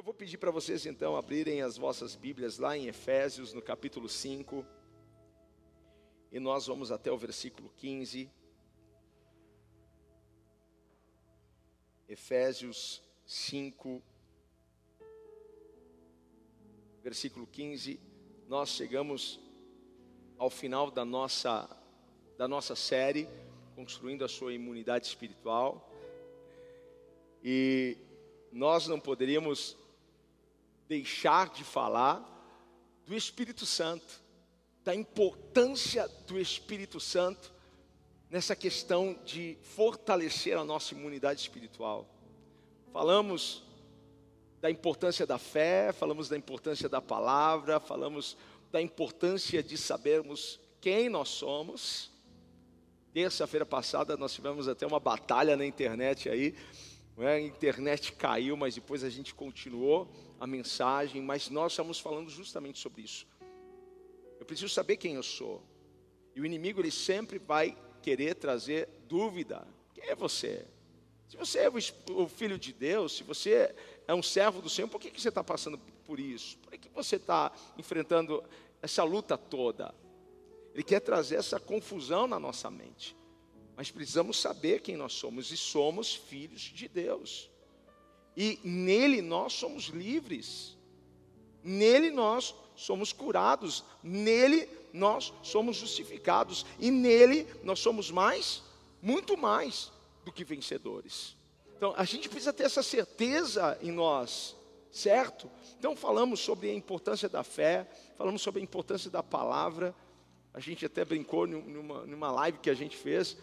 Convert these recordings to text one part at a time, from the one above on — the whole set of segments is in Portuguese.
Eu vou pedir para vocês então abrirem as vossas Bíblias lá em Efésios, no capítulo 5. E nós vamos até o versículo 15. Efésios 5, versículo 15. Nós chegamos ao final da nossa, da nossa série, construindo a sua imunidade espiritual. E nós não poderíamos deixar de falar do Espírito Santo, da importância do Espírito Santo nessa questão de fortalecer a nossa imunidade espiritual. Falamos da importância da fé, falamos da importância da palavra, falamos da importância de sabermos quem nós somos. Terça-feira passada nós tivemos até uma batalha na internet aí. A internet caiu, mas depois a gente continuou a mensagem, mas nós estamos falando justamente sobre isso. Eu preciso saber quem eu sou. E o inimigo ele sempre vai querer trazer dúvida. Quem é você? Se você é o filho de Deus, se você é um servo do Senhor, por que, que você está passando por isso? Por que você está enfrentando essa luta toda? Ele quer trazer essa confusão na nossa mente. Mas precisamos saber quem nós somos, e somos filhos de Deus e nele nós somos livres, nele nós somos curados, nele nós somos justificados, e nele nós somos mais, muito mais do que vencedores. Então a gente precisa ter essa certeza em nós, certo? Então falamos sobre a importância da fé, falamos sobre a importância da palavra. A gente até brincou numa, numa live que a gente fez,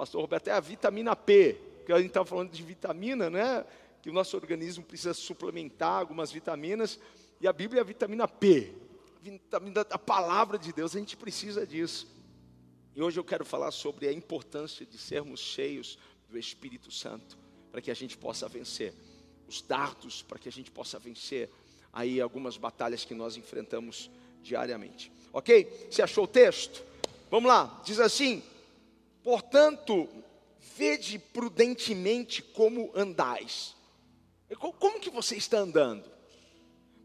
pastor Roberto, é a vitamina P, que a gente estava falando de vitamina, né? que o nosso organismo precisa suplementar algumas vitaminas, e a Bíblia é a vitamina P, a, vitamina, a palavra de Deus, a gente precisa disso. E hoje eu quero falar sobre a importância de sermos cheios do Espírito Santo, para que a gente possa vencer os dardos, para que a gente possa vencer aí algumas batalhas que nós enfrentamos diariamente. Ok? Você achou o texto? Vamos lá, diz assim: portanto, vede prudentemente como andais como que você está andando?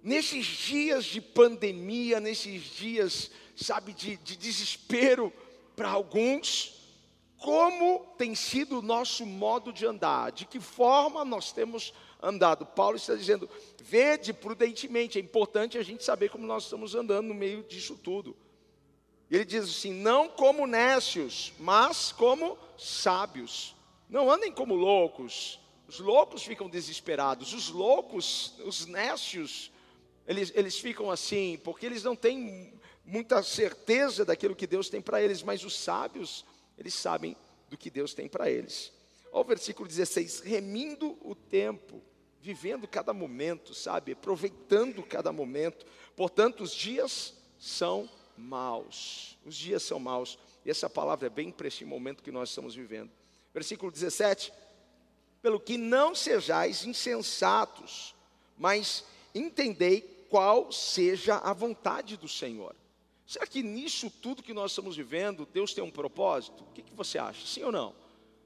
Nesses dias de pandemia, nesses dias, sabe, de, de desespero para alguns, como tem sido o nosso modo de andar? De que forma nós temos andado? Paulo está dizendo: vede prudentemente, é importante a gente saber como nós estamos andando no meio disso tudo. Ele diz assim: não como nécios, mas como sábios. Não andem como loucos, os loucos ficam desesperados, os loucos, os nécios, eles, eles ficam assim, porque eles não têm muita certeza daquilo que Deus tem para eles, mas os sábios, eles sabem do que Deus tem para eles. Olha o versículo 16: remindo o tempo, vivendo cada momento, sabe, aproveitando cada momento, portanto, os dias são maus, os dias são maus, e essa palavra é bem para esse momento que nós estamos vivendo. Versículo 17 pelo que não sejais insensatos, mas entendei qual seja a vontade do Senhor. Será que nisso tudo que nós estamos vivendo, Deus tem um propósito? O que, que você acha? Sim ou não?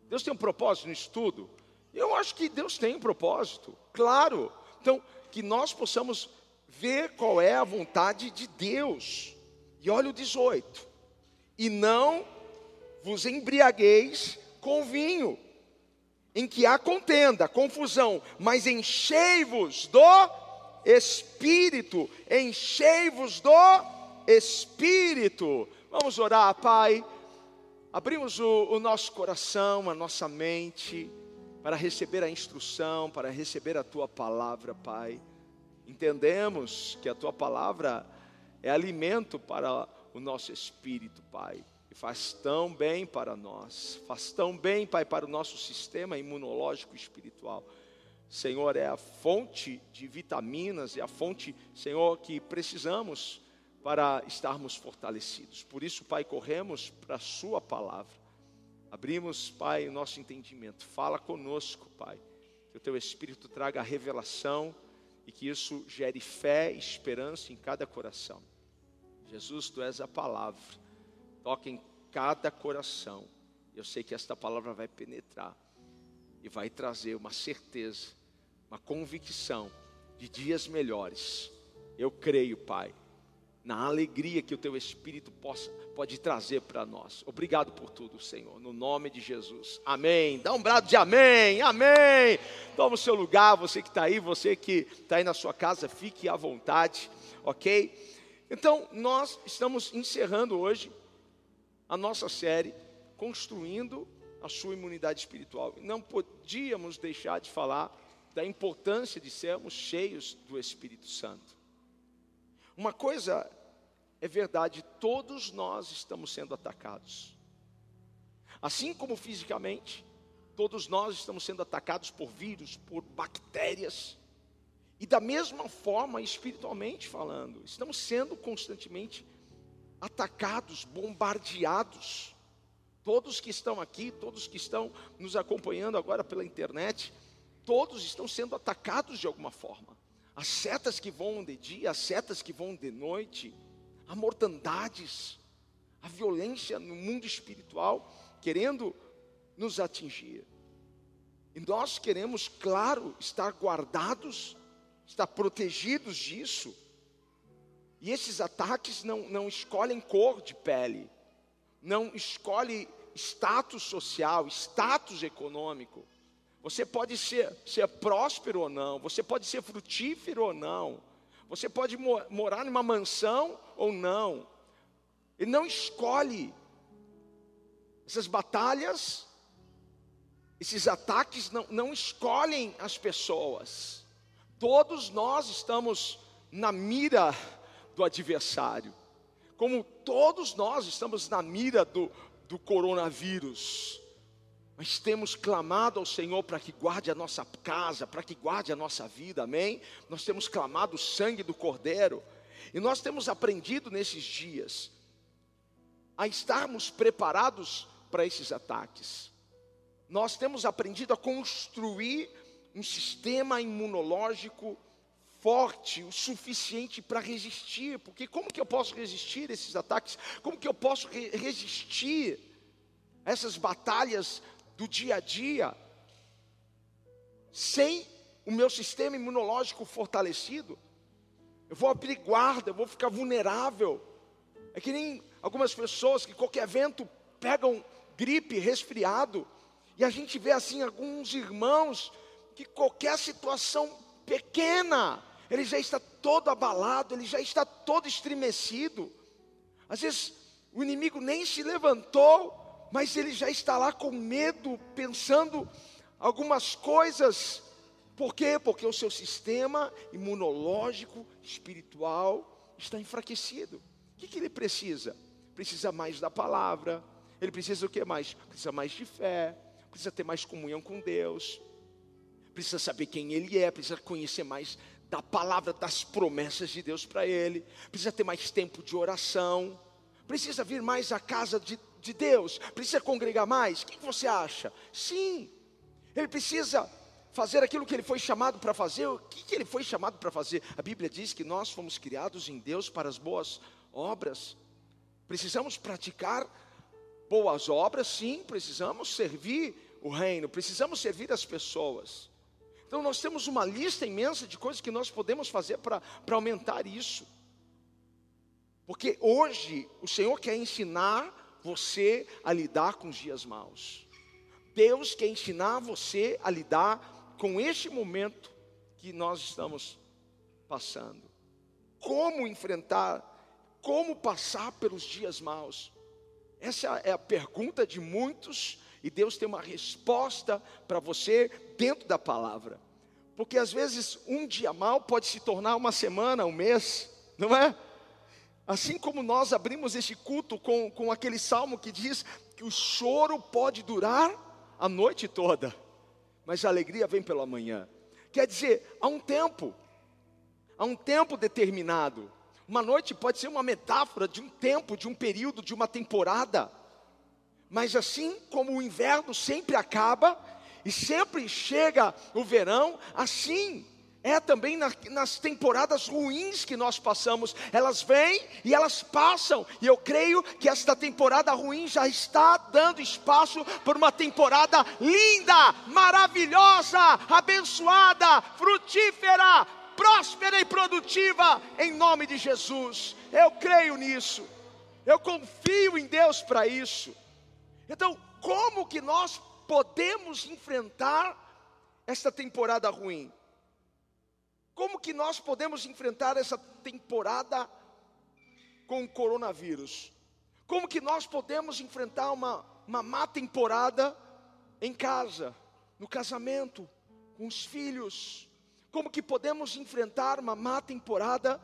Deus tem um propósito nisso tudo? Eu acho que Deus tem um propósito, claro. Então, que nós possamos ver qual é a vontade de Deus. E olha o 18: e não vos embriagueis com vinho em que há contenda, confusão, mas enchei-vos do Espírito, enchei-vos do Espírito. Vamos orar, Pai. Abrimos o, o nosso coração, a nossa mente, para receber a instrução, para receber a Tua palavra, Pai. Entendemos que a Tua palavra é alimento para o nosso espírito, Pai e faz tão bem para nós, faz tão bem, Pai, para o nosso sistema imunológico espiritual. Senhor, é a fonte de vitaminas, é a fonte, Senhor, que precisamos para estarmos fortalecidos. Por isso, Pai, corremos para a Sua palavra. Abrimos, Pai, o nosso entendimento. Fala conosco, Pai. Que o Teu Espírito traga a revelação e que isso gere fé e esperança em cada coração. Jesus, Tu és a palavra toca em cada coração. Eu sei que esta palavra vai penetrar e vai trazer uma certeza, uma convicção de dias melhores. Eu creio, Pai, na alegria que o Teu Espírito possa, pode trazer para nós. Obrigado por tudo, Senhor, no nome de Jesus. Amém. Dá um brado de amém, amém. Toma o seu lugar, você que está aí, você que está aí na sua casa, fique à vontade, ok? Então, nós estamos encerrando hoje a nossa série, construindo a sua imunidade espiritual. Não podíamos deixar de falar da importância de sermos cheios do Espírito Santo. Uma coisa é verdade, todos nós estamos sendo atacados. Assim como fisicamente, todos nós estamos sendo atacados por vírus, por bactérias. E da mesma forma, espiritualmente falando, estamos sendo constantemente atacados, bombardeados. Todos que estão aqui, todos que estão nos acompanhando agora pela internet, todos estão sendo atacados de alguma forma. As setas que voam de dia, as setas que voam de noite, a mortandades, a violência no mundo espiritual querendo nos atingir. E nós queremos, claro, estar guardados, estar protegidos disso. E esses ataques não, não escolhem cor de pele, não escolhe status social, status econômico. Você pode ser, ser próspero ou não, você pode ser frutífero ou não, você pode morar numa mansão ou não. Ele não escolhe. Essas batalhas, esses ataques não, não escolhem as pessoas. Todos nós estamos na mira do adversário. Como todos nós estamos na mira do, do coronavírus. Mas temos clamado ao Senhor para que guarde a nossa casa, para que guarde a nossa vida, amém? Nós temos clamado o sangue do Cordeiro, e nós temos aprendido nesses dias a estarmos preparados para esses ataques. Nós temos aprendido a construir um sistema imunológico forte, o suficiente para resistir, porque como que eu posso resistir a esses ataques? Como que eu posso re resistir a essas batalhas do dia a dia, sem o meu sistema imunológico fortalecido, eu vou abrir guarda, eu vou ficar vulnerável. É que nem algumas pessoas que qualquer evento pegam gripe, resfriado, e a gente vê assim alguns irmãos que qualquer situação pequena, ele já está todo abalado, ele já está todo estremecido. Às vezes o inimigo nem se levantou, mas ele já está lá com medo, pensando algumas coisas. Por quê? Porque o seu sistema imunológico, espiritual, está enfraquecido. O que, que ele precisa? Precisa mais da palavra. Ele precisa o que mais? Precisa mais de fé. Precisa ter mais comunhão com Deus. Precisa saber quem Ele é. Precisa conhecer mais da palavra, das promessas de Deus para ele. Precisa ter mais tempo de oração. Precisa vir mais à casa de de Deus, precisa congregar mais? O que você acha? Sim, ele precisa fazer aquilo que ele foi chamado para fazer. O que, ele foi chamado para fazer? A Bíblia diz que nós fomos criados em Deus para as boas obras. Precisamos praticar boas obras, sim, precisamos servir o reino, precisamos servir as pessoas. Então nós temos uma lista imensa de coisas que nós podemos fazer para aumentar isso. Porque hoje o Senhor quer ensinar você a lidar com os dias maus. Deus quer ensinar você a lidar com este momento que nós estamos passando. Como enfrentar, como passar pelos dias maus. Essa é a pergunta de muitos e Deus tem uma resposta para você dentro da palavra. Porque às vezes um dia mal pode se tornar uma semana, um mês, não é? Assim como nós abrimos este culto com, com aquele salmo que diz que o choro pode durar a noite toda, mas a alegria vem pela manhã. Quer dizer, há um tempo, há um tempo determinado. Uma noite pode ser uma metáfora de um tempo, de um período, de uma temporada. Mas assim como o inverno sempre acaba e sempre chega o verão, assim é também na, nas temporadas ruins que nós passamos, elas vêm e elas passam, e eu creio que esta temporada ruim já está dando espaço para uma temporada linda, maravilhosa, abençoada, frutífera, próspera e produtiva em nome de Jesus. Eu creio nisso. Eu confio em Deus para isso. Então, como que nós podemos enfrentar esta temporada ruim? Como que nós podemos enfrentar essa temporada com o coronavírus? Como que nós podemos enfrentar uma, uma má temporada em casa, no casamento, com os filhos? Como que podemos enfrentar uma má temporada,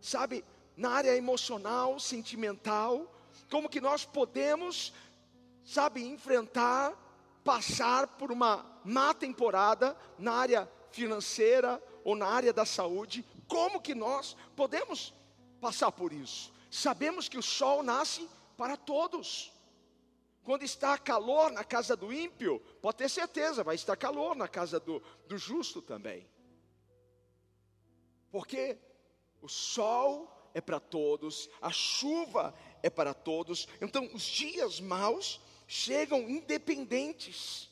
sabe, na área emocional, sentimental? Como que nós podemos, sabe, enfrentar, passar por uma má temporada na área financeira ou na área da saúde? Como que nós podemos passar por isso? Sabemos que o sol nasce para todos. Quando está calor na casa do ímpio, pode ter certeza, vai estar calor na casa do, do justo também. Porque o sol é para todos, a chuva é para todos. Então, os dias maus chegam independentes.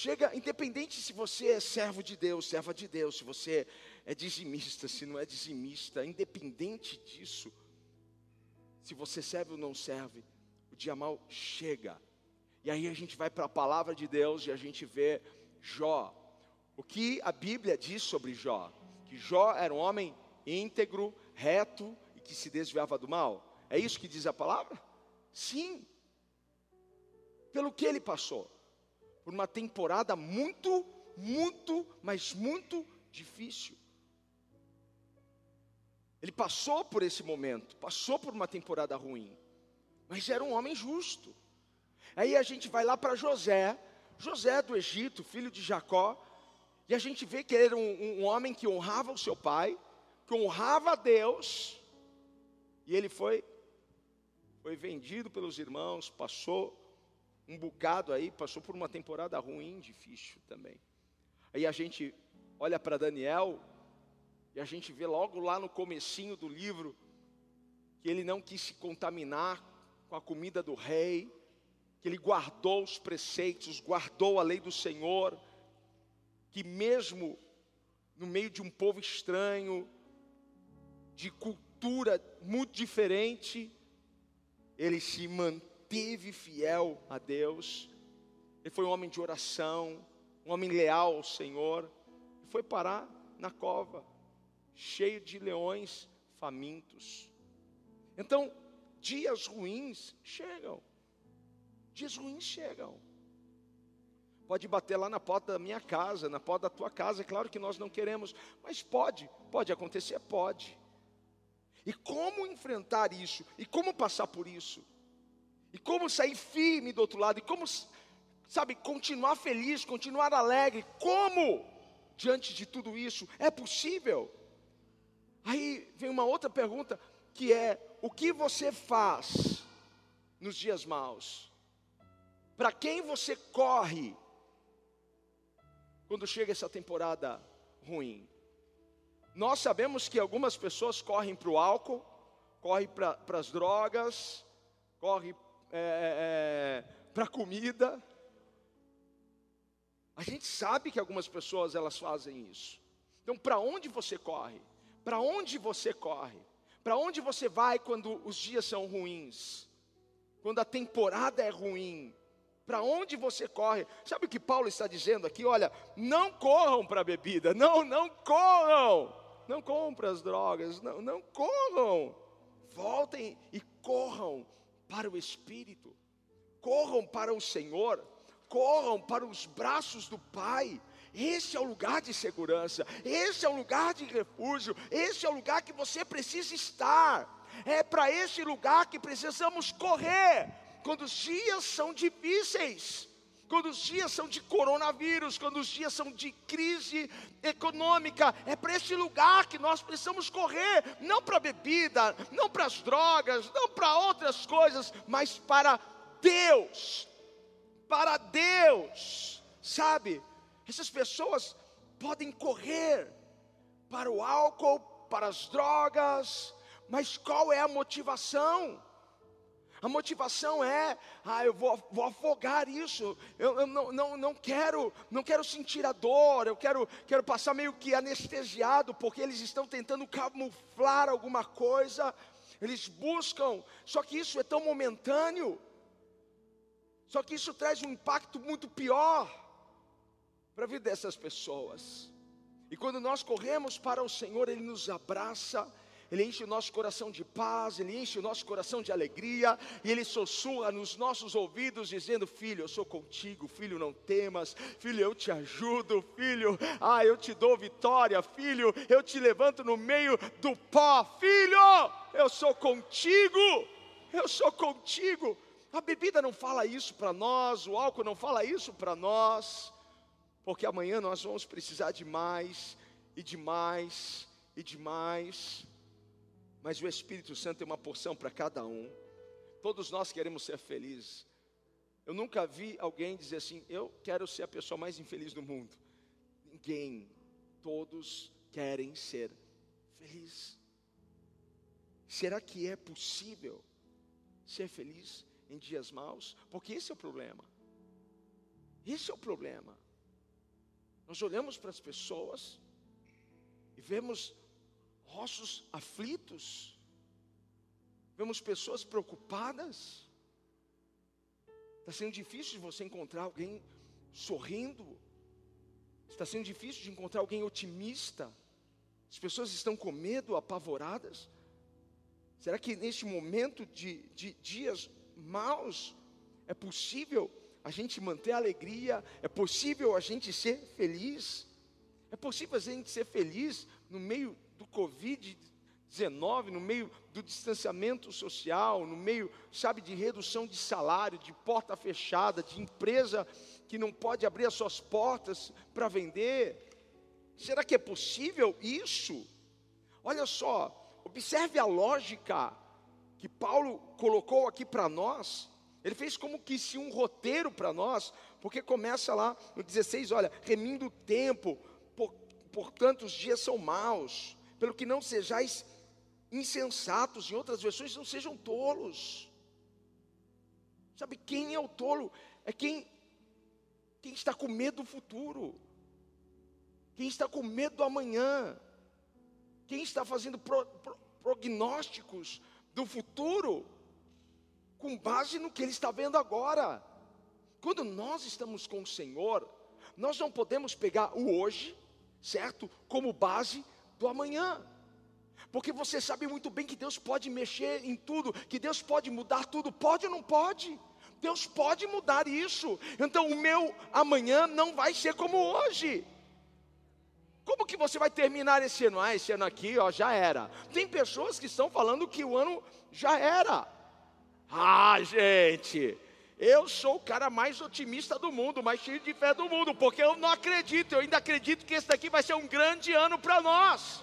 Chega independente se você é servo de Deus, serva de Deus, se você é dizimista, se não é dizimista, independente disso, se você serve ou não serve, o dia mal chega. E aí a gente vai para a palavra de Deus e a gente vê Jó. O que a Bíblia diz sobre Jó? que Jó era um homem íntegro, reto e que se desviava do mal. É isso que diz a palavra? Sim. Pelo que ele passou? Por uma temporada muito, muito, mas muito difícil. Ele passou por esse momento, passou por uma temporada ruim, mas era um homem justo. Aí a gente vai lá para José, José do Egito, filho de Jacó, e a gente vê que ele era um, um homem que honrava o seu pai, que honrava a Deus, e ele foi, foi vendido pelos irmãos, passou um bocado aí, passou por uma temporada ruim, difícil também. Aí a gente olha para Daniel, e a gente vê logo lá no comecinho do livro, que ele não quis se contaminar com a comida do rei, que ele guardou os preceitos, guardou a lei do Senhor, que mesmo no meio de um povo estranho, de cultura muito diferente, ele se manteve fiel a Deus. Ele foi um homem de oração, um homem leal ao Senhor, e foi parar na cova, cheio de leões famintos. Então, dias ruins chegam. Dias ruins chegam. Pode bater lá na porta da minha casa, na porta da tua casa, é claro que nós não queremos, mas pode, pode acontecer, pode. E como enfrentar isso? E como passar por isso? E como sair firme do outro lado? E como, sabe, continuar feliz, continuar alegre? Como? Diante de tudo isso, é possível? Aí vem uma outra pergunta, que é: o que você faz nos dias maus? Para quem você corre quando chega essa temporada ruim. Nós sabemos que algumas pessoas correm para o álcool, correm para as drogas, correm é, é, para a comida. A gente sabe que algumas pessoas elas fazem isso. Então, para onde você corre? Para onde você corre? Para onde você vai quando os dias são ruins? Quando a temporada é ruim? Para onde você corre? Sabe o que Paulo está dizendo aqui? Olha, não corram para a bebida, não, não corram, não corram para as drogas, não, não corram. Voltem e corram para o Espírito, corram para o Senhor, corram para os braços do Pai. Esse é o lugar de segurança, esse é o lugar de refúgio, esse é o lugar que você precisa estar. É para esse lugar que precisamos correr quando os dias são difíceis, quando os dias são de coronavírus, quando os dias são de crise econômica, é para esse lugar que nós precisamos correr, não para bebida, não para as drogas, não para outras coisas, mas para Deus. Para Deus, sabe? Essas pessoas podem correr para o álcool, para as drogas, mas qual é a motivação? A motivação é, ah, eu vou, vou afogar isso. Eu, eu, não, não, não quero, não quero sentir a dor. Eu quero, quero passar meio que anestesiado, porque eles estão tentando camuflar alguma coisa. Eles buscam, só que isso é tão momentâneo. Só que isso traz um impacto muito pior para a vida dessas pessoas. E quando nós corremos para o Senhor, Ele nos abraça ele enche o nosso coração de paz, Ele enche o nosso coração de alegria, e Ele sussurra nos nossos ouvidos, dizendo: Filho, eu sou contigo, filho, não temas, filho, eu te ajudo, filho, ah, eu te dou vitória, filho, eu te levanto no meio do pó, filho, eu sou contigo, eu sou contigo. A bebida não fala isso para nós, o álcool não fala isso para nós, porque amanhã nós vamos precisar de mais, e de mais, e de mais mas o Espírito Santo tem uma porção para cada um. Todos nós queremos ser felizes. Eu nunca vi alguém dizer assim: eu quero ser a pessoa mais infeliz do mundo. Ninguém. Todos querem ser felizes. Será que é possível ser feliz em dias maus? Porque esse é o problema. Esse é o problema. Nós olhamos para as pessoas e vemos rostos aflitos, vemos pessoas preocupadas. Está sendo difícil de você encontrar alguém sorrindo, está sendo difícil de encontrar alguém otimista. As pessoas estão com medo, apavoradas. Será que neste momento de, de dias maus é possível a gente manter a alegria? É possível a gente ser feliz? É possível a gente ser feliz no meio Covid-19, no meio do distanciamento social, no meio, sabe, de redução de salário, de porta fechada, de empresa que não pode abrir as suas portas para vender. Será que é possível isso? Olha só, observe a lógica que Paulo colocou aqui para nós. Ele fez como que se um roteiro para nós, porque começa lá no 16, olha, remindo o tempo, por, portanto os dias são maus pelo que não sejais insensatos, em outras versões, não sejam tolos. Sabe quem é o tolo? É quem, quem está com medo do futuro, quem está com medo do amanhã, quem está fazendo pro, pro, prognósticos do futuro com base no que ele está vendo agora. Quando nós estamos com o Senhor, nós não podemos pegar o hoje, certo, como base do amanhã. Porque você sabe muito bem que Deus pode mexer em tudo, que Deus pode mudar tudo, pode ou não pode? Deus pode mudar isso. Então o meu amanhã não vai ser como hoje. Como que você vai terminar esse ano? Ah, esse ano aqui, ó, já era. Tem pessoas que estão falando que o ano já era. Ah, gente, eu sou o cara mais otimista do mundo, mais cheio de fé do mundo, porque eu não acredito, eu ainda acredito que esse daqui vai ser um grande ano para nós.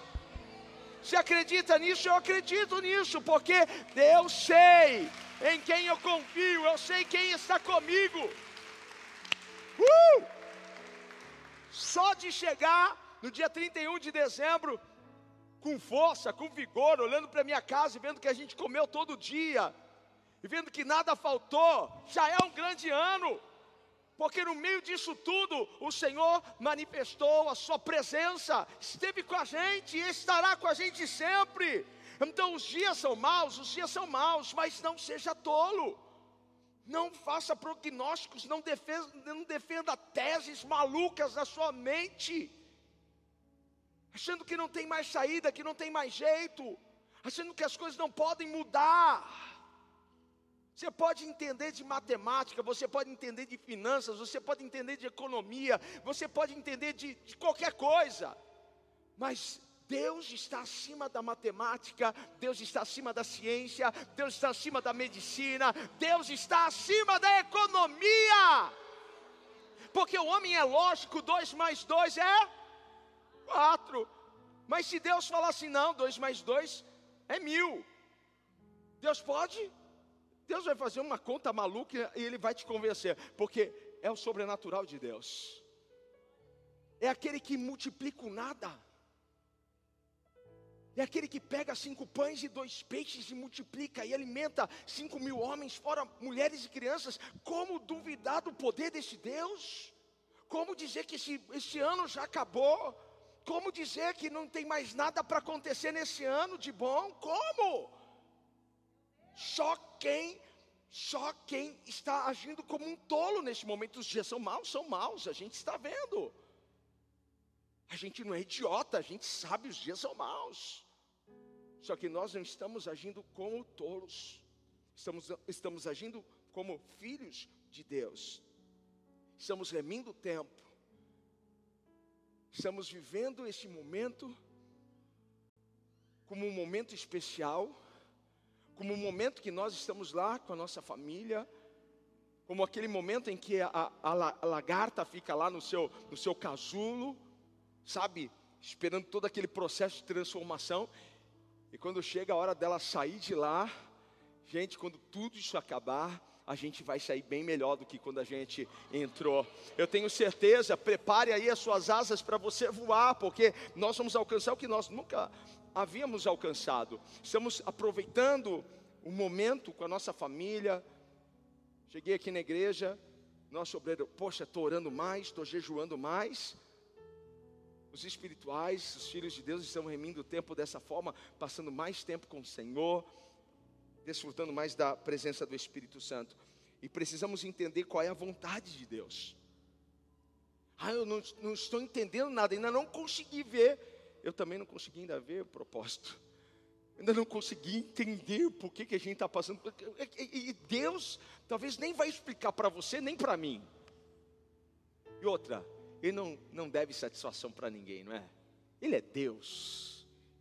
Você acredita nisso? Eu acredito nisso, porque eu sei em quem eu confio, eu sei quem está comigo. Uh! Só de chegar no dia 31 de dezembro, com força, com vigor, olhando para minha casa e vendo que a gente comeu todo dia, e vendo que nada faltou, já é um grande ano, porque no meio disso tudo, o Senhor manifestou a Sua presença, esteve com a gente e estará com a gente sempre. Então, os dias são maus, os dias são maus, mas não seja tolo. Não faça prognósticos, não defenda, não defenda teses malucas na sua mente, achando que não tem mais saída, que não tem mais jeito, achando que as coisas não podem mudar. Você pode entender de matemática, você pode entender de finanças, você pode entender de economia, você pode entender de, de qualquer coisa, mas Deus está acima da matemática, Deus está acima da ciência, Deus está acima da medicina, Deus está acima da economia. Porque o homem é lógico, dois mais dois é quatro. Mas se Deus falar assim, não, dois mais dois é mil. Deus pode? Deus vai fazer uma conta maluca e Ele vai te convencer, porque é o sobrenatural de Deus, é aquele que multiplica o nada. É aquele que pega cinco pães e dois peixes e multiplica e alimenta cinco mil homens, fora mulheres e crianças. Como duvidar do poder desse Deus? Como dizer que esse, esse ano já acabou? Como dizer que não tem mais nada para acontecer nesse ano de bom? Como? Só quem, só quem está agindo como um tolo neste momento. Os dias são maus, são maus, a gente está vendo. A gente não é idiota, a gente sabe os dias são maus. Só que nós não estamos agindo como tolos, estamos, estamos agindo como filhos de Deus. Estamos remindo o tempo, estamos vivendo esse momento como um momento especial, como um momento que nós estamos lá com a nossa família, como aquele momento em que a, a, a lagarta fica lá no seu, no seu casulo, sabe, esperando todo aquele processo de transformação, e quando chega a hora dela sair de lá, gente, quando tudo isso acabar, a gente vai sair bem melhor do que quando a gente entrou. Eu tenho certeza, prepare aí as suas asas para você voar, porque nós vamos alcançar o que nós nunca havíamos alcançado. Estamos aproveitando o momento com a nossa família. Cheguei aqui na igreja, nosso obreiro, poxa, estou orando mais, estou jejuando mais os espirituais, os filhos de Deus estão remindo o tempo dessa forma, passando mais tempo com o Senhor, desfrutando mais da presença do Espírito Santo. E precisamos entender qual é a vontade de Deus. Ah, eu não, não estou entendendo nada, ainda não consegui ver. Eu também não consegui ainda ver o propósito. Ainda não consegui entender por que, que a gente está passando. E Deus talvez nem vai explicar para você, nem para mim. E outra, ele não, não deve satisfação para ninguém, não é? Ele é Deus,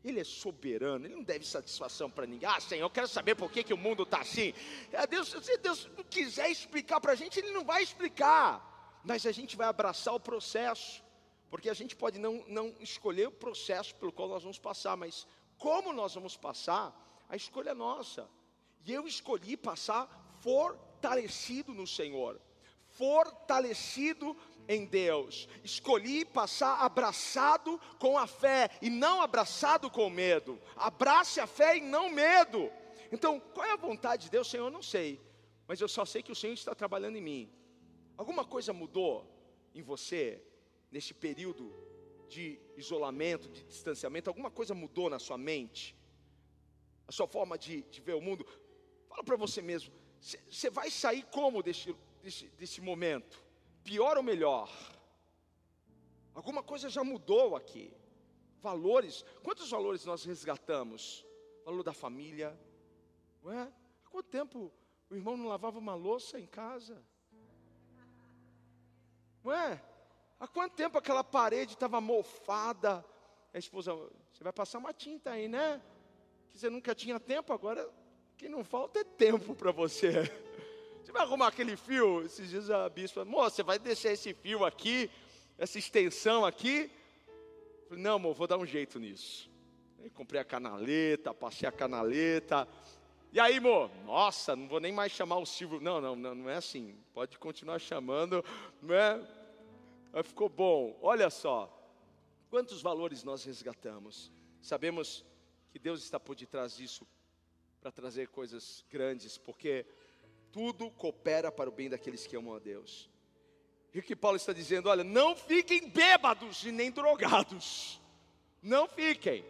Ele é soberano, Ele não deve satisfação para ninguém. Ah, Senhor, eu quero saber por que, que o mundo está assim. É, Deus, se Deus não quiser explicar para a gente, Ele não vai explicar, mas a gente vai abraçar o processo, porque a gente pode não, não escolher o processo pelo qual nós vamos passar, mas como nós vamos passar, a escolha é nossa. E eu escolhi passar fortalecido no Senhor, fortalecido em Deus. Escolhi passar abraçado com a fé e não abraçado com medo. Abrace a fé e não medo. Então, qual é a vontade de Deus, Senhor? Eu não sei, mas eu só sei que o Senhor está trabalhando em mim. Alguma coisa mudou em você nesse período de isolamento, de distanciamento? Alguma coisa mudou na sua mente? A sua forma de, de ver o mundo? Fala para você mesmo. Você vai sair como desse, desse, desse momento? Pior ou melhor? Alguma coisa já mudou aqui. Valores, quantos valores nós resgatamos? valor da família. Ué, há quanto tempo o irmão não lavava uma louça em casa? Ué, há quanto tempo aquela parede estava mofada? A esposa, você vai passar uma tinta aí, né? Que você nunca tinha tempo, agora que não falta é tempo para você. Você vai arrumar aquele fio? Esses dias a bispa, moça, você vai deixar esse fio aqui, essa extensão aqui? Falei, não, amor, vou dar um jeito nisso. Aí comprei a canaleta, passei a canaleta. E aí, amor? Nossa, não vou nem mais chamar o Silvio. Não, não, não, não é assim. Pode continuar chamando, não é? Ficou bom. Olha só, quantos valores nós resgatamos? Sabemos que Deus está por detrás disso para trazer coisas grandes, porque tudo coopera para o bem daqueles que amam a Deus. E o que Paulo está dizendo? Olha, não fiquem bêbados e nem drogados. Não fiquem.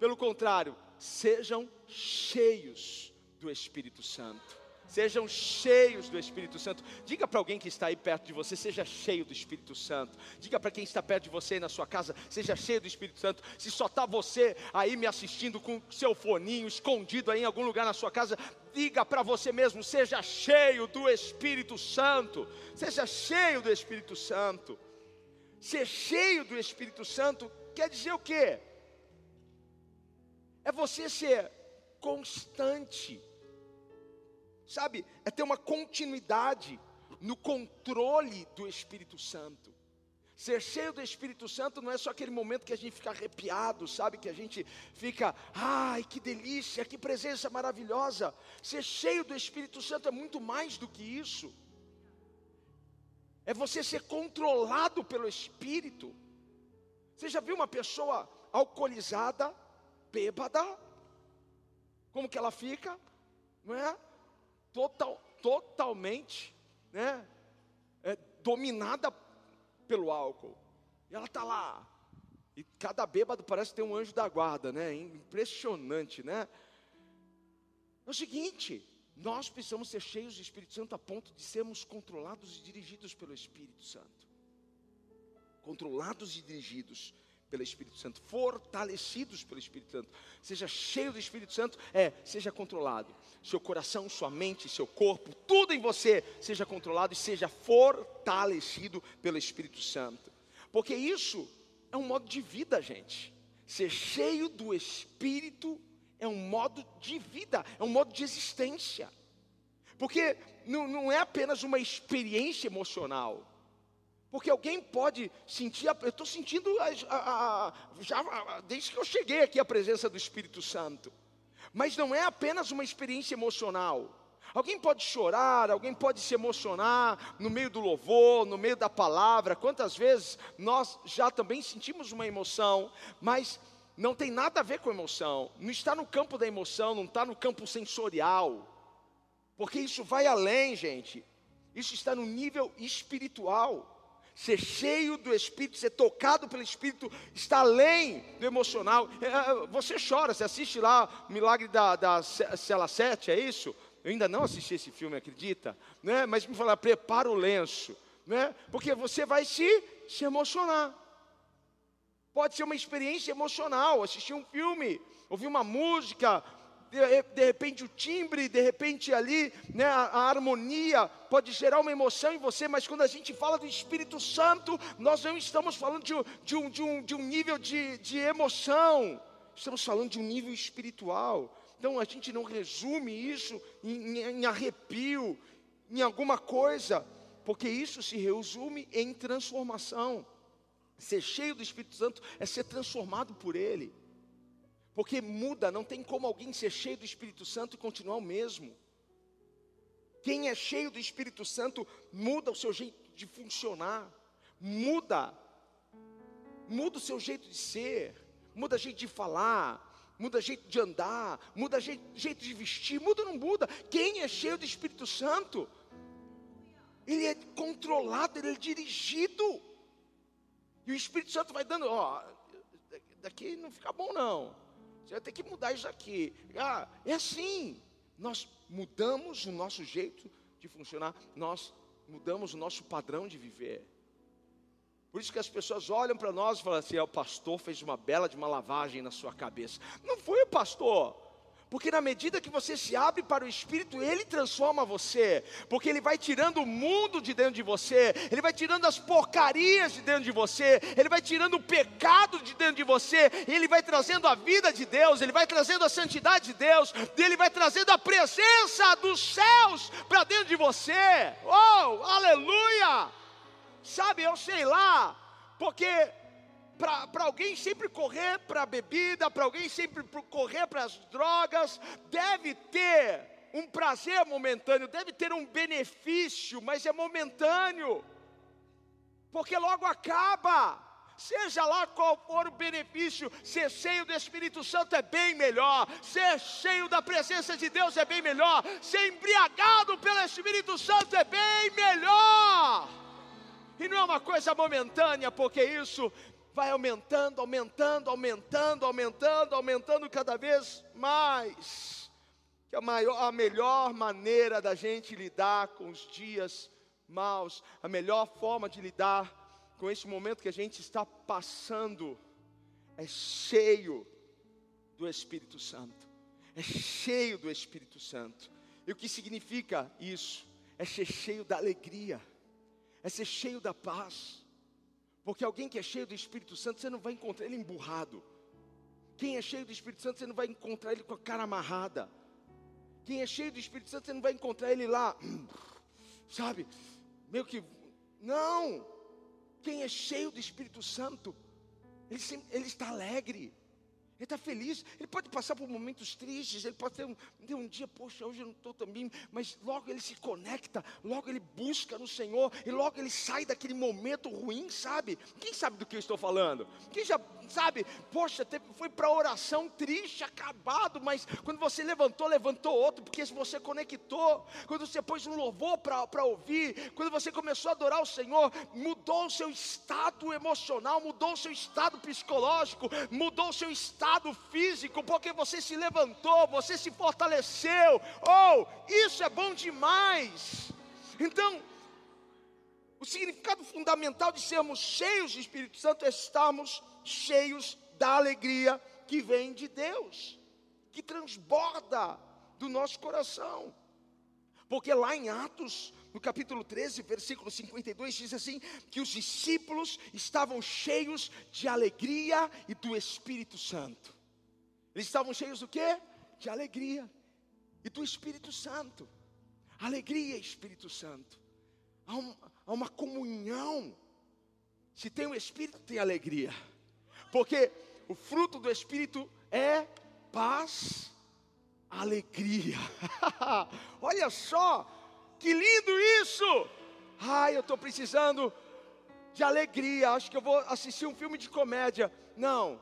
Pelo contrário, sejam cheios do Espírito Santo. Sejam cheios do Espírito Santo. Diga para alguém que está aí perto de você, seja cheio do Espírito Santo. Diga para quem está perto de você aí na sua casa, seja cheio do Espírito Santo. Se só está você aí me assistindo com seu foninho escondido aí em algum lugar na sua casa, diga para você mesmo, seja cheio do Espírito Santo. Seja cheio do Espírito Santo. Ser cheio do Espírito Santo quer dizer o quê? É você ser constante sabe, é ter uma continuidade no controle do Espírito Santo. Ser cheio do Espírito Santo não é só aquele momento que a gente fica arrepiado, sabe? Que a gente fica, ai, que delícia, que presença maravilhosa. Ser cheio do Espírito Santo é muito mais do que isso. É você ser controlado pelo Espírito. Você já viu uma pessoa alcoolizada bêbada, como que ela fica? Não é? Total, totalmente, né? É, dominada pelo álcool. E ela está lá. E cada bêbado parece ter um anjo da guarda, né? Impressionante, né? É o seguinte, nós precisamos ser cheios do Espírito Santo a ponto de sermos controlados e dirigidos pelo Espírito Santo. Controlados e dirigidos pelo Espírito Santo, fortalecidos pelo Espírito Santo. Seja cheio do Espírito Santo, é, seja controlado. Seu coração, sua mente, seu corpo, tudo em você seja controlado e seja fortalecido pelo Espírito Santo. Porque isso é um modo de vida, gente. Ser cheio do Espírito é um modo de vida, é um modo de existência. Porque não, não é apenas uma experiência emocional. Porque alguém pode sentir, eu estou sentindo a, a, a, já desde que eu cheguei aqui a presença do Espírito Santo. Mas não é apenas uma experiência emocional. Alguém pode chorar, alguém pode se emocionar no meio do louvor, no meio da palavra. Quantas vezes nós já também sentimos uma emoção, mas não tem nada a ver com emoção. Não está no campo da emoção, não está no campo sensorial. Porque isso vai além, gente. Isso está no nível espiritual ser cheio do Espírito, ser tocado pelo Espírito, está além do emocional. É, é, você chora, você assiste lá o Milagre da, da Cela 7, é isso? Eu ainda não assisti esse filme, acredita? Né? Mas me fala, prepara o lenço, né? porque você vai se, se emocionar. Pode ser uma experiência emocional, assistir um filme, ouvir uma música, de, de, repente o timbre, de repente ali, né, a, a, harmonia pode gerar uma emoção em você, mas quando a gente fala do Espírito Santo, nós não estamos falando de, de, um, de, um, de um nível de, de emoção, estamos falando de um nível espiritual. Então a gente não resume isso em, em arrepio, em alguma coisa, porque isso se resume em transformação. Ser cheio do Espírito Santo é ser transformado por Ele. Porque muda, não tem como alguém ser cheio do Espírito Santo e continuar o mesmo. Quem é cheio do Espírito Santo muda o seu jeito de funcionar, muda, muda o seu jeito de ser, muda o jeito de falar, muda o jeito de andar, muda o jeito, de vestir, muda ou não muda. Quem é cheio do Espírito Santo, ele é controlado, ele é dirigido. E o Espírito Santo vai dando, ó, daqui não fica bom não. Você vai ter que mudar isso aqui. Ah, é assim. Nós mudamos o nosso jeito de funcionar, nós mudamos o nosso padrão de viver. Por isso que as pessoas olham para nós e falam assim: ah, o pastor fez uma bela de uma lavagem na sua cabeça. Não foi o pastor. Porque na medida que você se abre para o Espírito, Ele transforma você. Porque Ele vai tirando o mundo de dentro de você, Ele vai tirando as porcarias de dentro de você, Ele vai tirando o pecado de dentro de você, Ele vai trazendo a vida de Deus, Ele vai trazendo a santidade de Deus, Ele vai trazendo a presença dos céus para dentro de você. Oh, aleluia! Sabe, eu sei lá, porque para alguém sempre correr para a bebida, para alguém sempre correr para as drogas, deve ter um prazer momentâneo, deve ter um benefício, mas é momentâneo, porque logo acaba. Seja lá qual for o benefício, ser cheio do Espírito Santo é bem melhor, ser cheio da presença de Deus é bem melhor, ser embriagado pelo Espírito Santo é bem melhor. E não é uma coisa momentânea, porque isso vai aumentando, aumentando, aumentando, aumentando, aumentando cada vez mais. Que a, maior, a melhor maneira da gente lidar com os dias maus, a melhor forma de lidar com esse momento que a gente está passando, é cheio do Espírito Santo. É cheio do Espírito Santo. E o que significa isso? É ser cheio da alegria, é ser cheio da paz porque alguém que é cheio do Espírito Santo, você não vai encontrar ele emburrado. Quem é cheio do Espírito Santo, você não vai encontrar ele com a cara amarrada. Quem é cheio do Espírito Santo, você não vai encontrar ele lá, sabe, meio que. Não! Quem é cheio do Espírito Santo, ele, ele está alegre. Ele está feliz, ele pode passar por momentos tristes, ele pode ter um, ter um dia, poxa, hoje eu não estou tão bem, mas logo ele se conecta, logo ele busca no Senhor, e logo ele sai daquele momento ruim, sabe? Quem sabe do que eu estou falando? Quem já sabe? Poxa, foi para oração triste, acabado, mas quando você levantou, levantou outro, porque se você conectou, quando você pôs um louvor para ouvir, quando você começou a adorar o Senhor, mudou o seu estado emocional, mudou o seu estado psicológico, mudou o seu estado físico, porque você se levantou, você se fortaleceu. Oh, isso é bom demais. Então, o significado fundamental de sermos cheios de Espírito Santo é estarmos cheios da alegria que vem de Deus, que transborda do nosso coração. Porque lá em Atos, no capítulo 13, versículo 52, diz assim: que os discípulos estavam cheios de alegria e do Espírito Santo. Eles estavam cheios do quê? De alegria e do Espírito Santo. Alegria e Espírito Santo. Há, há uma comunhão. Se tem o Espírito, tem alegria. Porque o fruto do Espírito é paz, alegria. Olha só, que lindo isso! Ai, eu estou precisando de alegria. Acho que eu vou assistir um filme de comédia. Não,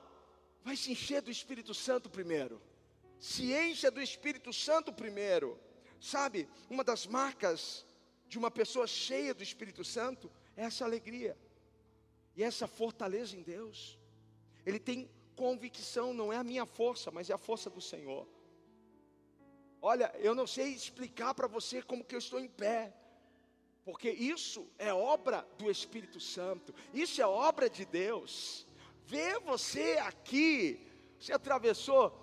vai se encher do Espírito Santo primeiro. Se encha do Espírito Santo primeiro. Sabe, uma das marcas de uma pessoa cheia do Espírito Santo é essa alegria e essa fortaleza em Deus. Ele tem convicção, não é a minha força, mas é a força do Senhor. Olha, eu não sei explicar para você como que eu estou em pé, porque isso é obra do Espírito Santo, isso é obra de Deus. Ver você aqui, você atravessou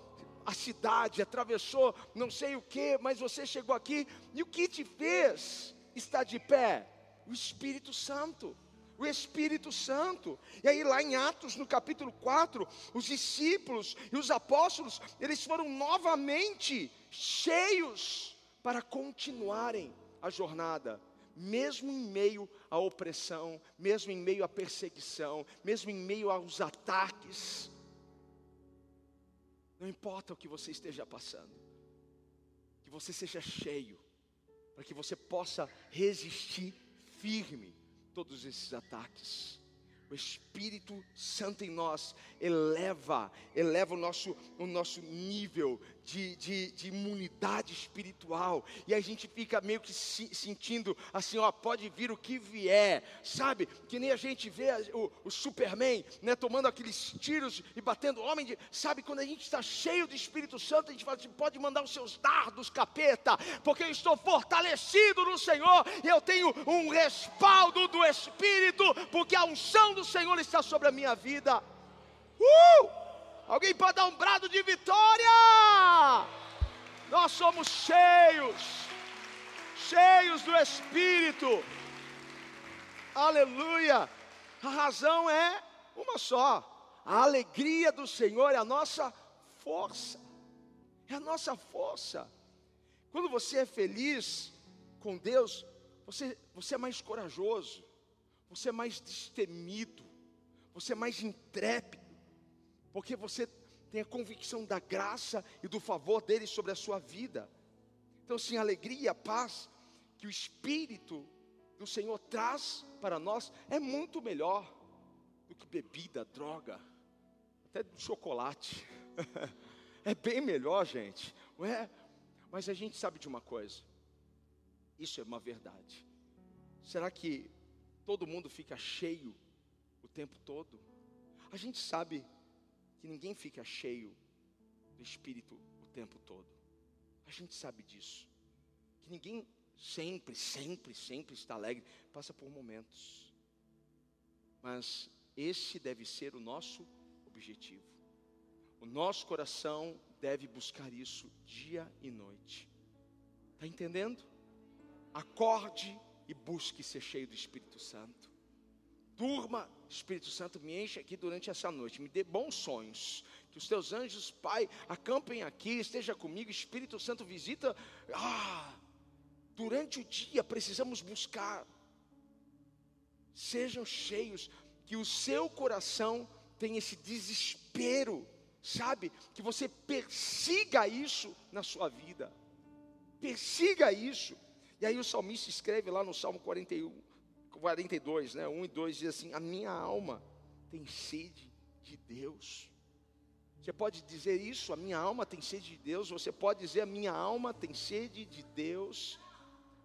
a cidade, atravessou não sei o que, mas você chegou aqui, e o que te fez? Está de pé? O Espírito Santo. O Espírito Santo. E aí, lá em Atos, no capítulo 4, os discípulos e os apóstolos, eles foram novamente cheios para continuarem a jornada, mesmo em meio à opressão, mesmo em meio à perseguição, mesmo em meio aos ataques. Não importa o que você esteja passando, que você seja cheio para que você possa resistir firme todos esses ataques. O Espírito Santo em nós eleva, eleva o nosso, o nosso nível de, de, de imunidade espiritual. E a gente fica meio que se, sentindo assim, ó, pode vir o que vier, sabe? Que nem a gente vê o, o Superman, né, tomando aqueles tiros e batendo homem, de, sabe? Quando a gente está cheio do Espírito Santo, a gente fala assim, pode mandar os seus dardos, capeta, porque eu estou fortalecido no Senhor e eu tenho um respaldo do Espírito, porque a unção do Senhor está sobre a minha vida. Uh! Alguém pode dar um brado de vitória? Nós somos cheios, cheios do Espírito. Aleluia. A razão é uma só. A alegria do Senhor é a nossa força. É a nossa força. Quando você é feliz com Deus, você, você é mais corajoso, você é mais destemido, você é mais intrépido porque você tem a convicção da graça e do favor dele sobre a sua vida. Então, sim, a alegria, a paz que o Espírito do Senhor traz para nós é muito melhor do que bebida, droga, até chocolate. é bem melhor, gente. Ué, mas a gente sabe de uma coisa. Isso é uma verdade. Será que todo mundo fica cheio o tempo todo? A gente sabe que ninguém fica cheio do Espírito o tempo todo. A gente sabe disso. Que ninguém sempre, sempre, sempre está alegre, passa por momentos. Mas esse deve ser o nosso objetivo. O nosso coração deve buscar isso dia e noite. Está entendendo? Acorde e busque ser cheio do Espírito Santo. Durma Espírito Santo, me enche aqui durante essa noite, me dê bons sonhos. Que os teus anjos, Pai, acampem aqui, esteja comigo. Espírito Santo, visita. Ah, durante o dia precisamos buscar. Sejam cheios, que o seu coração tenha esse desespero, sabe? Que você persiga isso na sua vida. Persiga isso. E aí o salmista escreve lá no Salmo 41, 42, né? 1 e 2 diz assim: A minha alma tem sede de Deus. Você pode dizer isso, a minha alma tem sede de Deus. Você pode dizer, a minha alma tem sede de Deus.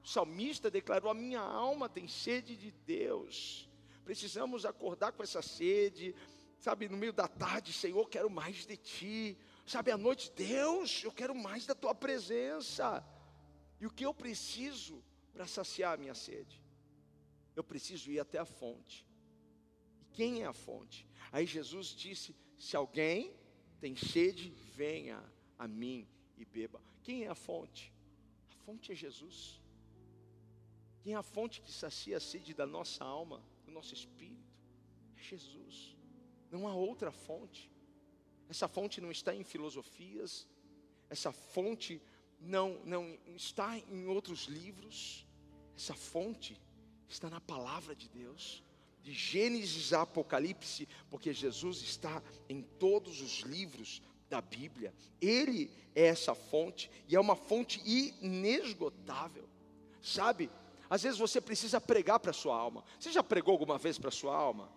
O salmista declarou: a minha alma tem sede de Deus. Precisamos acordar com essa sede, sabe, no meio da tarde, Senhor, quero mais de Ti. Sabe, à noite, Deus, eu quero mais da Tua presença. E o que eu preciso para saciar a minha sede? Eu preciso ir até a fonte. E quem é a fonte? Aí Jesus disse: se alguém tem sede, venha a mim e beba. Quem é a fonte? A fonte é Jesus. Quem é a fonte que sacia a sede da nossa alma, do nosso espírito? É Jesus. Não há outra fonte. Essa fonte não está em filosofias, essa fonte não, não está em outros livros, essa fonte está na palavra de Deus de Gênesis a Apocalipse, porque Jesus está em todos os livros da Bíblia. Ele é essa fonte e é uma fonte inesgotável. Sabe? Às vezes você precisa pregar para sua alma. Você já pregou alguma vez para sua alma?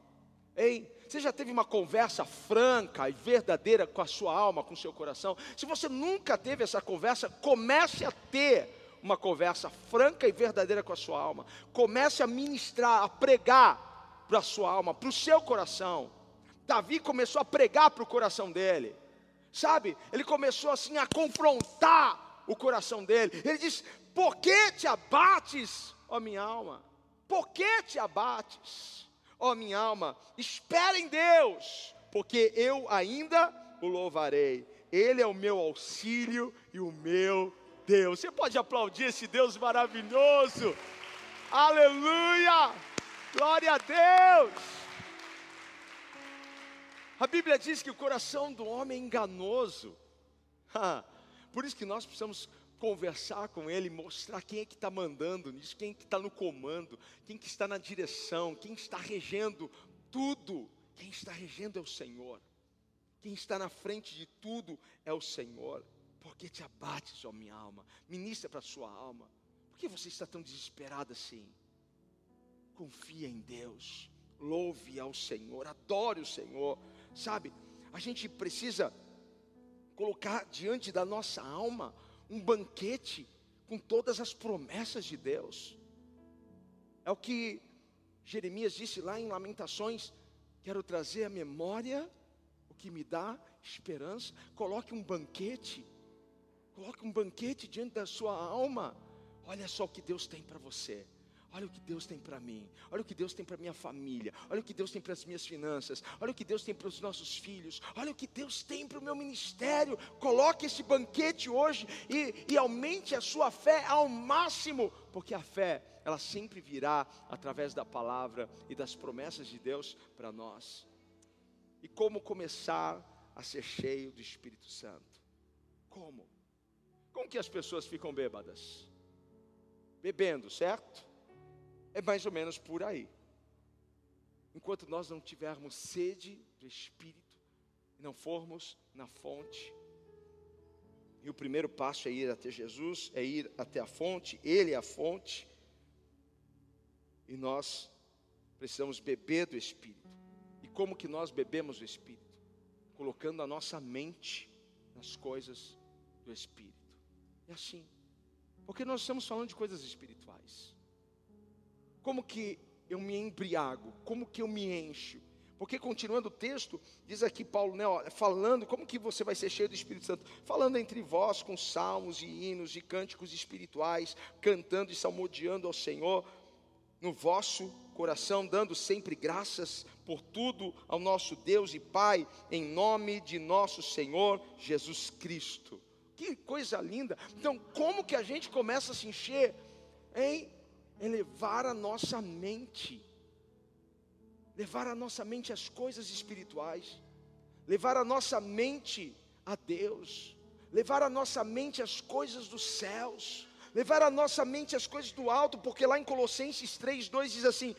Hein? Você já teve uma conversa franca e verdadeira com a sua alma, com o seu coração? Se você nunca teve essa conversa, comece a ter uma conversa franca e verdadeira com a sua alma. Comece a ministrar, a pregar para a sua alma, para o seu coração. Davi começou a pregar para o coração dele, sabe? Ele começou assim a confrontar o coração dele. Ele diz: Por que te abates, ó minha alma? Por que te abates, ó minha alma? Espera em Deus, porque eu ainda o louvarei. Ele é o meu auxílio e o meu Deus. Você pode aplaudir esse Deus maravilhoso? Aleluia! Glória a Deus! A Bíblia diz que o coração do homem é enganoso. Por isso que nós precisamos conversar com ele, mostrar quem é que está mandando nisso, quem é que está no comando, quem que está na direção, quem está regendo tudo. Quem está regendo é o Senhor. Quem está na frente de tudo é o Senhor. Porque te abates, ó minha alma. Ministra para a sua alma. Por que você está tão desesperado assim? confia em Deus, louve ao Senhor, adore o Senhor, sabe? A gente precisa colocar diante da nossa alma um banquete com todas as promessas de Deus. É o que Jeremias disse lá em Lamentações: quero trazer à memória o que me dá esperança. Coloque um banquete, coloque um banquete diante da sua alma. Olha só o que Deus tem para você. Olha o que Deus tem para mim. Olha o que Deus tem para minha família. Olha o que Deus tem para as minhas finanças. Olha o que Deus tem para os nossos filhos. Olha o que Deus tem para o meu ministério. Coloque esse banquete hoje e, e aumente a sua fé ao máximo, porque a fé ela sempre virá através da palavra e das promessas de Deus para nós. E como começar a ser cheio do Espírito Santo? Como? Como que as pessoas ficam bêbadas? Bebendo, certo? É mais ou menos por aí. Enquanto nós não tivermos sede do Espírito, não formos na fonte, e o primeiro passo é ir até Jesus, é ir até a fonte, Ele é a fonte, e nós precisamos beber do Espírito. E como que nós bebemos do Espírito? Colocando a nossa mente nas coisas do Espírito. É assim. Porque nós estamos falando de coisas espirituais. Como que eu me embriago? Como que eu me encho? Porque continuando o texto, diz aqui Paulo, né, ó, falando, como que você vai ser cheio do Espírito Santo? Falando entre vós com salmos e hinos e cânticos espirituais, cantando e salmodiando ao Senhor no vosso coração, dando sempre graças por tudo ao nosso Deus e Pai, em nome de nosso Senhor Jesus Cristo. Que coisa linda! Então, como que a gente começa a se encher? Hein? é levar a nossa mente, levar a nossa mente às coisas espirituais, levar a nossa mente a Deus, levar a nossa mente às coisas dos céus, levar a nossa mente às coisas do alto, porque lá em Colossenses 3:2 diz assim: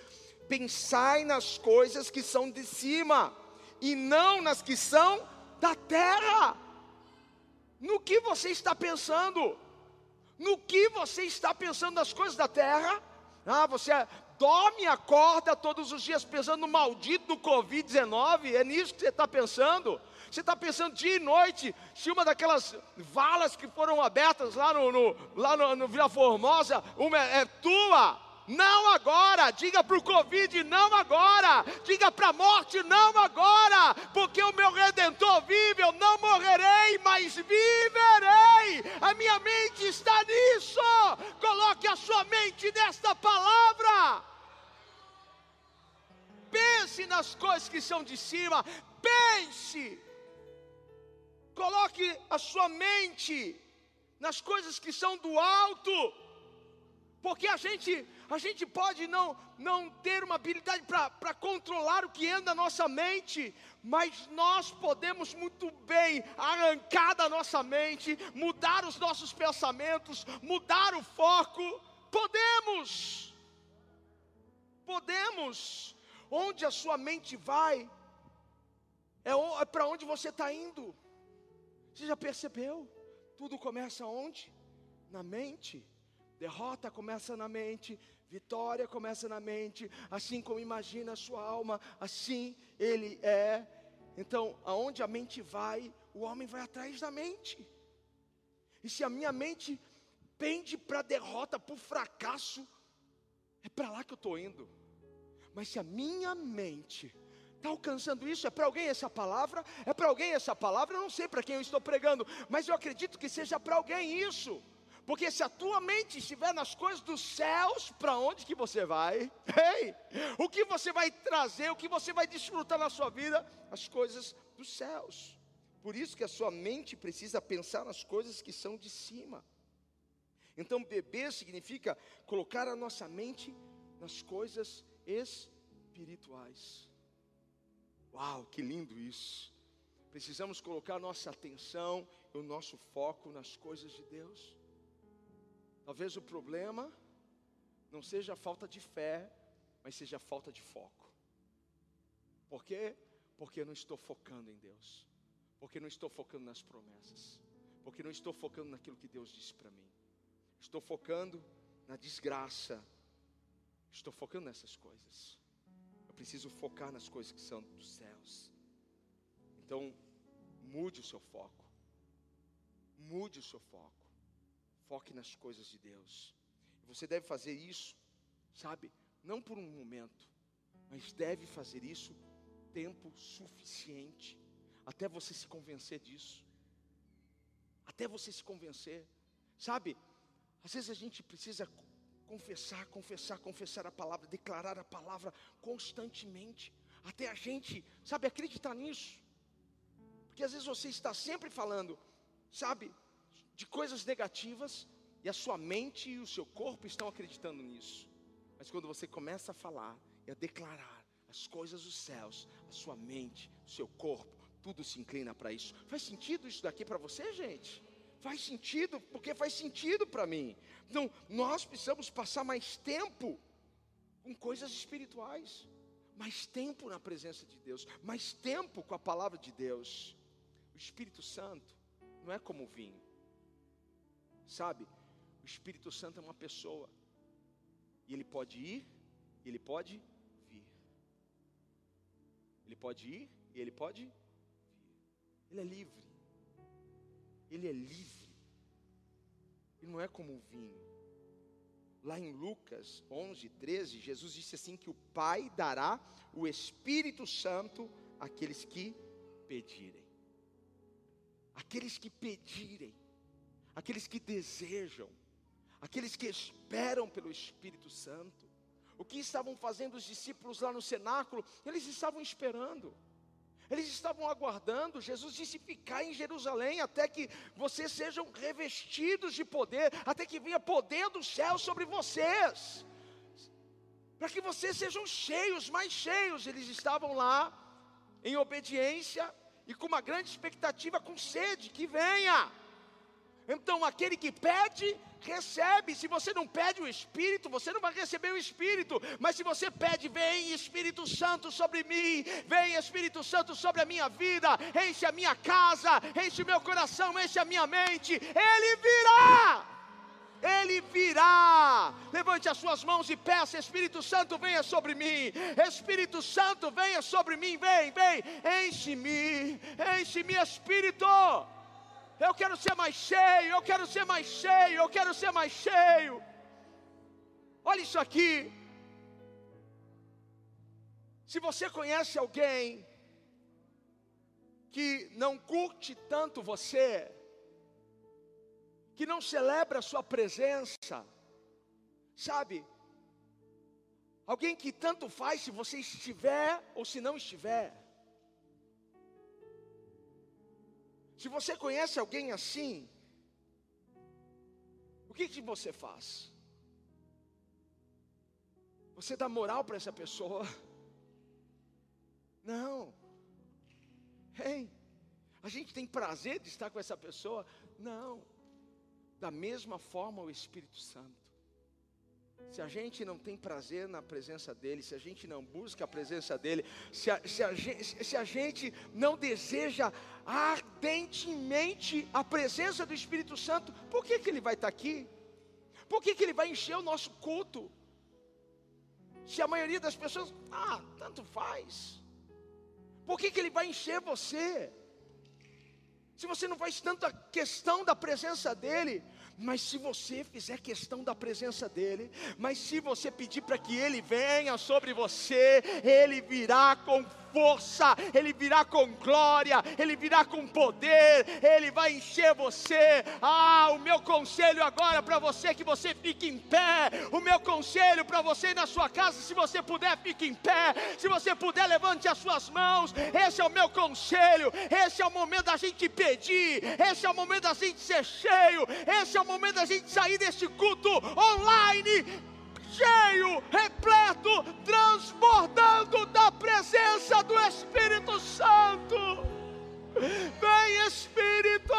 pensai nas coisas que são de cima e não nas que são da terra. No que você está pensando? No que você está pensando das coisas da terra? Ah, você dorme e acorda todos os dias pensando no maldito do Covid-19? É nisso que você está pensando? Você está pensando dia e noite se uma daquelas valas que foram abertas lá no, no lá no, no Vila Formosa uma é tua? Não agora. Diga para o Covid, não agora. Diga para a morte, não agora. Porque o meu redentor vive, eu não morrerei, mas viverei. A minha mente está nisso. Coloque a sua mente nesta palavra. Pense nas coisas que são de cima. Pense. Coloque a sua mente nas coisas que são do alto. Porque a gente a gente pode não, não ter uma habilidade para controlar o que anda na nossa mente, mas nós podemos muito bem arrancar da nossa mente, mudar os nossos pensamentos, mudar o foco. Podemos, podemos. Onde a sua mente vai, é, é para onde você está indo. Você já percebeu? Tudo começa onde? Na mente. Derrota começa na mente, Vitória começa na mente, assim como imagina a sua alma, assim ele é. Então, aonde a mente vai, o homem vai atrás da mente. E se a minha mente pende para derrota, para o fracasso, é para lá que eu estou indo. Mas se a minha mente está alcançando isso, é para alguém essa palavra? É para alguém essa palavra? Eu não sei para quem eu estou pregando, mas eu acredito que seja para alguém isso. Porque se a tua mente estiver nas coisas dos céus, para onde que você vai? Ei, o que você vai trazer, o que você vai desfrutar na sua vida? As coisas dos céus. Por isso que a sua mente precisa pensar nas coisas que são de cima. Então, beber significa colocar a nossa mente nas coisas espirituais. Uau, que lindo isso! Precisamos colocar nossa atenção e o nosso foco nas coisas de Deus. Talvez o problema não seja a falta de fé, mas seja a falta de foco. Por quê? Porque não estou focando em Deus. Porque não estou focando nas promessas. Porque não estou focando naquilo que Deus disse para mim. Estou focando na desgraça. Estou focando nessas coisas. Eu preciso focar nas coisas que são dos céus. Então, mude o seu foco. Mude o seu foco. Foque nas coisas de Deus. Você deve fazer isso, sabe? Não por um momento, mas deve fazer isso tempo suficiente até você se convencer disso. Até você se convencer. Sabe? Às vezes a gente precisa confessar, confessar, confessar a palavra, declarar a palavra constantemente, até a gente, sabe, acreditar nisso. Porque às vezes você está sempre falando, sabe, de coisas negativas e a sua mente e o seu corpo estão acreditando nisso. Mas quando você começa a falar e a declarar as coisas dos céus, a sua mente, o seu corpo, tudo se inclina para isso. Faz sentido isso daqui para você, gente? Faz sentido, porque faz sentido para mim. Então, nós precisamos passar mais tempo com coisas espirituais, mais tempo na presença de Deus, mais tempo com a palavra de Deus. O Espírito Santo não é como o vinho. Sabe, o Espírito Santo é uma pessoa, e ele pode ir, e ele pode vir. Ele pode ir e ele pode vir. Ele é livre. Ele é livre. Ele não é como o vinho. Lá em Lucas 11, 13, Jesus disse assim: que o Pai dará o Espírito Santo àqueles que pedirem. Aqueles que pedirem aqueles que desejam, aqueles que esperam pelo Espírito Santo. O que estavam fazendo os discípulos lá no cenáculo? Eles estavam esperando. Eles estavam aguardando. Jesus disse: ficar em Jerusalém até que vocês sejam revestidos de poder, até que venha poder do céu sobre vocês, para que vocês sejam cheios, mais cheios. Eles estavam lá em obediência e com uma grande expectativa, com sede, que venha. Então, aquele que pede, recebe. Se você não pede o Espírito, você não vai receber o Espírito. Mas se você pede, vem Espírito Santo sobre mim, vem Espírito Santo sobre a minha vida, enche a minha casa, enche meu coração, enche a minha mente, Ele virá. Ele virá. Levante as suas mãos e peça: Espírito Santo, venha sobre mim. Espírito Santo, venha sobre mim. Vem, vem. Enche-me. Enche-me, Espírito. Eu quero ser mais cheio. Eu quero ser mais cheio. Eu quero ser mais cheio. Olha isso aqui. Se você conhece alguém que não curte tanto você, que não celebra a sua presença, sabe? Alguém que tanto faz se você estiver ou se não estiver. Se você conhece alguém assim, o que, que você faz? Você dá moral para essa pessoa? Não. Hein? A gente tem prazer de estar com essa pessoa? Não. Da mesma forma o Espírito Santo. Se a gente não tem prazer na presença dEle, se a gente não busca a presença dEle, se a, se a, gente, se a gente não deseja ardentemente a presença do Espírito Santo, por que, que Ele vai estar aqui? Por que, que Ele vai encher o nosso culto? Se a maioria das pessoas, ah, tanto faz. Por que, que Ele vai encher você? se você não faz tanta questão da presença dEle, mas se você fizer questão da presença dEle, mas se você pedir para que Ele venha sobre você, Ele virá com força, Ele virá com glória, Ele virá com poder, Ele vai encher você. Ah, o meu conselho agora para você é que você fique em pé. O meu conselho para você na sua casa, se você puder, fique em pé. Se você puder, levante as suas mãos. Esse é o meu conselho. Esse é o momento da gente pedir. Esse é o momento da gente ser cheio. Esse é o momento da gente sair deste culto online cheio, repleto, transbordando da presença do Espírito Santo. Vem, Espírito.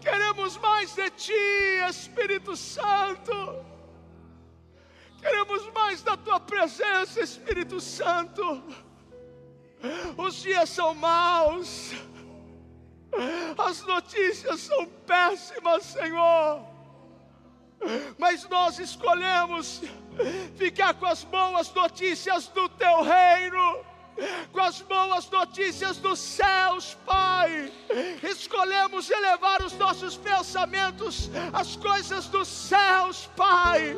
Queremos mais de Ti, Espírito Santo. Queremos mais da Tua presença, Espírito Santo. Os dias são maus, as notícias são péssimas, Senhor mas nós escolhemos ficar com as boas notícias do teu reino com as boas notícias dos céus, Pai. Escolhemos elevar os nossos pensamentos às coisas dos céus, Pai,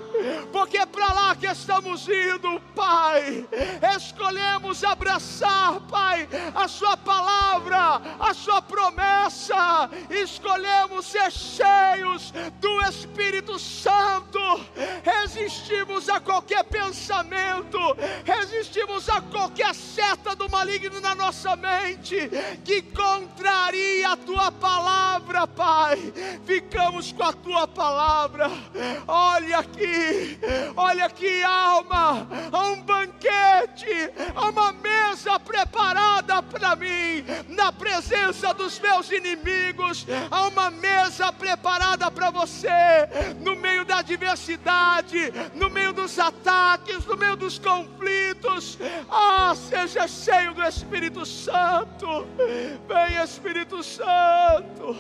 porque é para lá que estamos indo, Pai. Escolhemos abraçar, Pai, a Sua palavra, a Sua promessa. Escolhemos ser cheios do Espírito Santo. Resistimos a qualquer pensamento, resistimos a qualquer seta do maligno na nossa mente, que contraria a tua palavra, Pai. Ficamos com a tua palavra. Olha aqui, olha aqui, alma, há um banquete, há uma mesa preparada para mim, na presença dos meus inimigos, há uma mesa preparada para você, no meio da adversidade, no meio dos ataques, no meio dos conflitos. Ah, seja seja cheio do Espírito Santo. Vem, Espírito Santo.